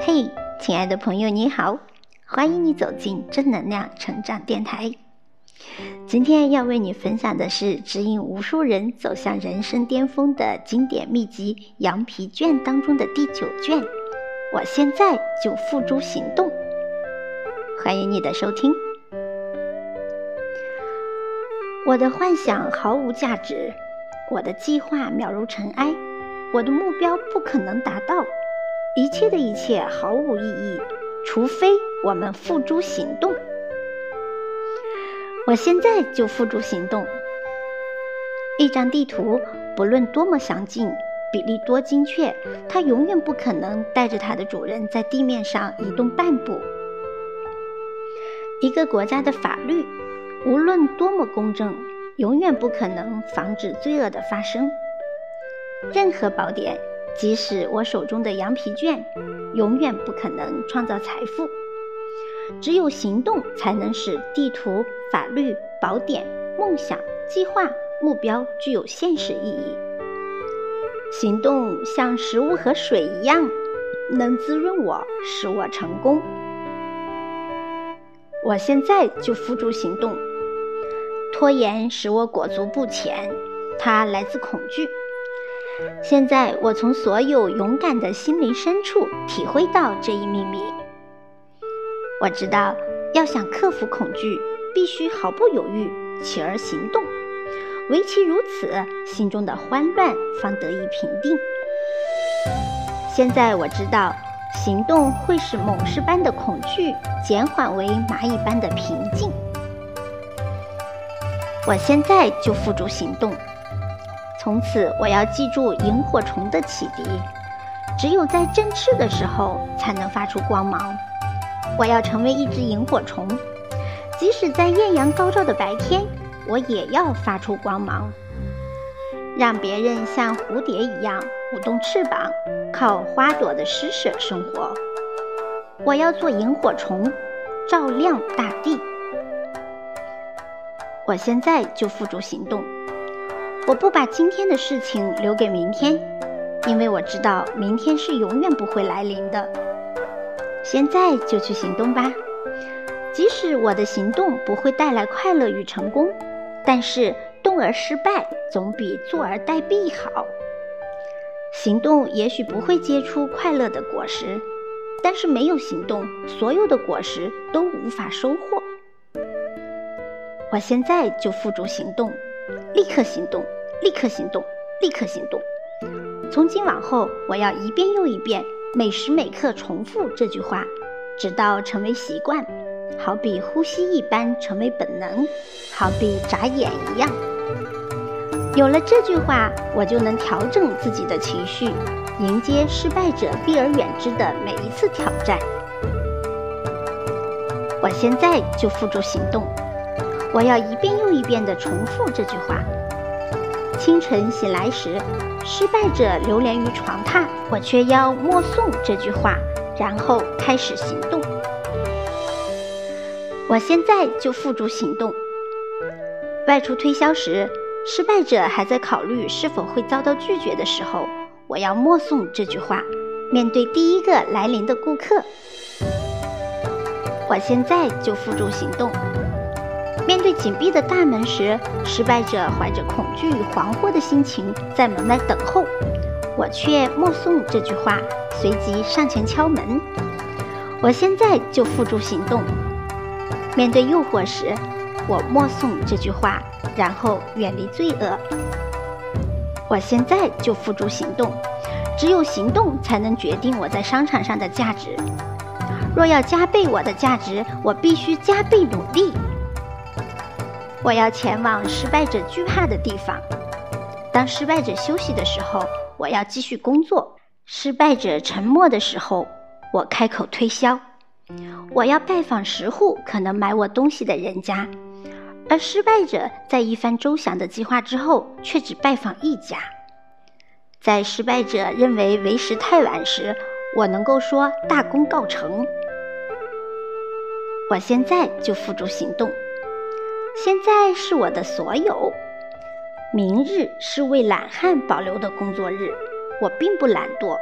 嘿，亲爱的朋友，你好，欢迎你走进正能量成长电台。今天要为你分享的是指引无数人走向人生巅峰的经典秘籍《羊皮卷》当中的第九卷。我现在就付诸行动。欢迎你的收听。我的幻想毫无价值，我的计划渺如尘埃，我的目标不可能达到。一切的一切毫无意义，除非我们付诸行动。我现在就付诸行动。一张地图，不论多么详尽，比例多精确，它永远不可能带着它的主人在地面上移动半步。一个国家的法律，无论多么公正，永远不可能防止罪恶的发生。任何宝典。即使我手中的羊皮卷，永远不可能创造财富。只有行动，才能使地图、法律、宝典、梦想、计划、目标具有现实意义。行动像食物和水一样，能滋润我，使我成功。我现在就付诸行动。拖延使我裹足不前，它来自恐惧。现在，我从所有勇敢的心灵深处体会到这一秘密。我知道，要想克服恐惧，必须毫不犹豫起而行动。唯其如此，心中的慌乱方得以平定。现在我知道，行动会使猛狮般的恐惧减缓为蚂蚁般的平静。我现在就付诸行动。从此，我要记住萤火虫的启迪。只有在振翅的时候，才能发出光芒。我要成为一只萤火虫，即使在艳阳高照的白天，我也要发出光芒，让别人像蝴蝶一样舞动翅膀，靠花朵的施舍生活。我要做萤火虫，照亮大地。我现在就付诸行动。我不把今天的事情留给明天，因为我知道明天是永远不会来临的。现在就去行动吧，即使我的行动不会带来快乐与成功，但是动而失败总比坐而待毙好。行动也许不会结出快乐的果实，但是没有行动，所有的果实都无法收获。我现在就付诸行动，立刻行动。立刻行动，立刻行动！从今往后，我要一遍又一遍，每时每刻重复这句话，直到成为习惯，好比呼吸一般成为本能，好比眨眼一样。有了这句话，我就能调整自己的情绪，迎接失败者避而远之的每一次挑战。我现在就付诸行动，我要一遍又一遍地重复这句话。清晨醒来时，失败者流连于床榻，我却要默诵这句话，然后开始行动。我现在就付诸行动。外出推销时，失败者还在考虑是否会遭到拒绝的时候，我要默诵这句话。面对第一个来临的顾客，我现在就付诸行动。面对紧闭的大门时，失败者怀着恐惧与惶惑的心情在门外等候，我却默诵这句话，随即上前敲门。我现在就付诸行动。面对诱惑时，我默诵这句话，然后远离罪恶。我现在就付诸行动。只有行动才能决定我在商场上的价值。若要加倍我的价值，我必须加倍努力。我要前往失败者惧怕的地方。当失败者休息的时候，我要继续工作；失败者沉默的时候，我开口推销。我要拜访十户可能买我东西的人家，而失败者在一番周详的计划之后，却只拜访一家。在失败者认为为时太晚时，我能够说大功告成。我现在就付诸行动。现在是我的所有，明日是为懒汉保留的工作日。我并不懒惰，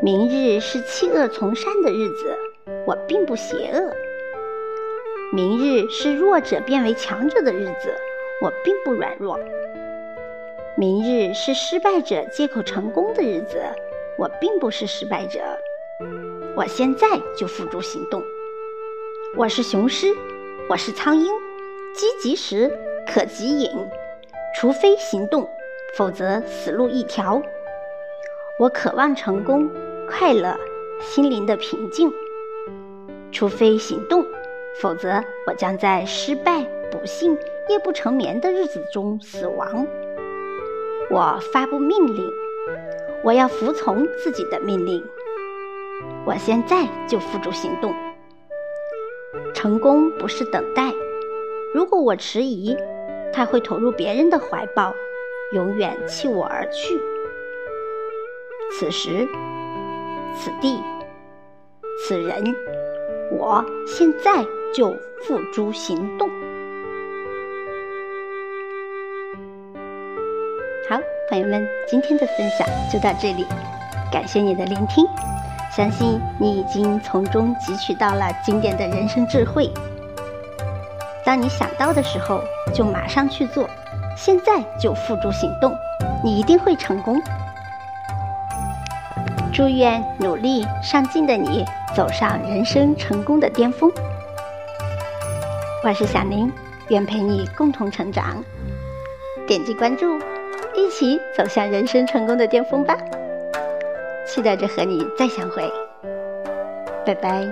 明日是弃恶从善的日子，我并不邪恶；明日是弱者变为强者的日子，我并不软弱；明日是失败者借口成功的日子，我并不是失败者。我现在就付诸行动。我是雄狮，我是苍鹰，积极时可及饮，除非行动，否则死路一条。我渴望成功。快乐，心灵的平静。除非行动，否则我将在失败、不幸、夜不成眠的日子中死亡。我发布命令，我要服从自己的命令。我现在就付诸行动。成功不是等待，如果我迟疑，他会投入别人的怀抱，永远弃我而去。此时。此地，此人，我现在就付诸行动。好，朋友们，今天的分享就到这里，感谢你的聆听，相信你已经从中汲取到了经典的人生智慧。当你想到的时候，就马上去做，现在就付诸行动，你一定会成功。祝愿努力上进的你走上人生成功的巅峰。我是小宁，愿陪你共同成长。点击关注，一起走向人生成功的巅峰吧！期待着和你再相会。拜拜。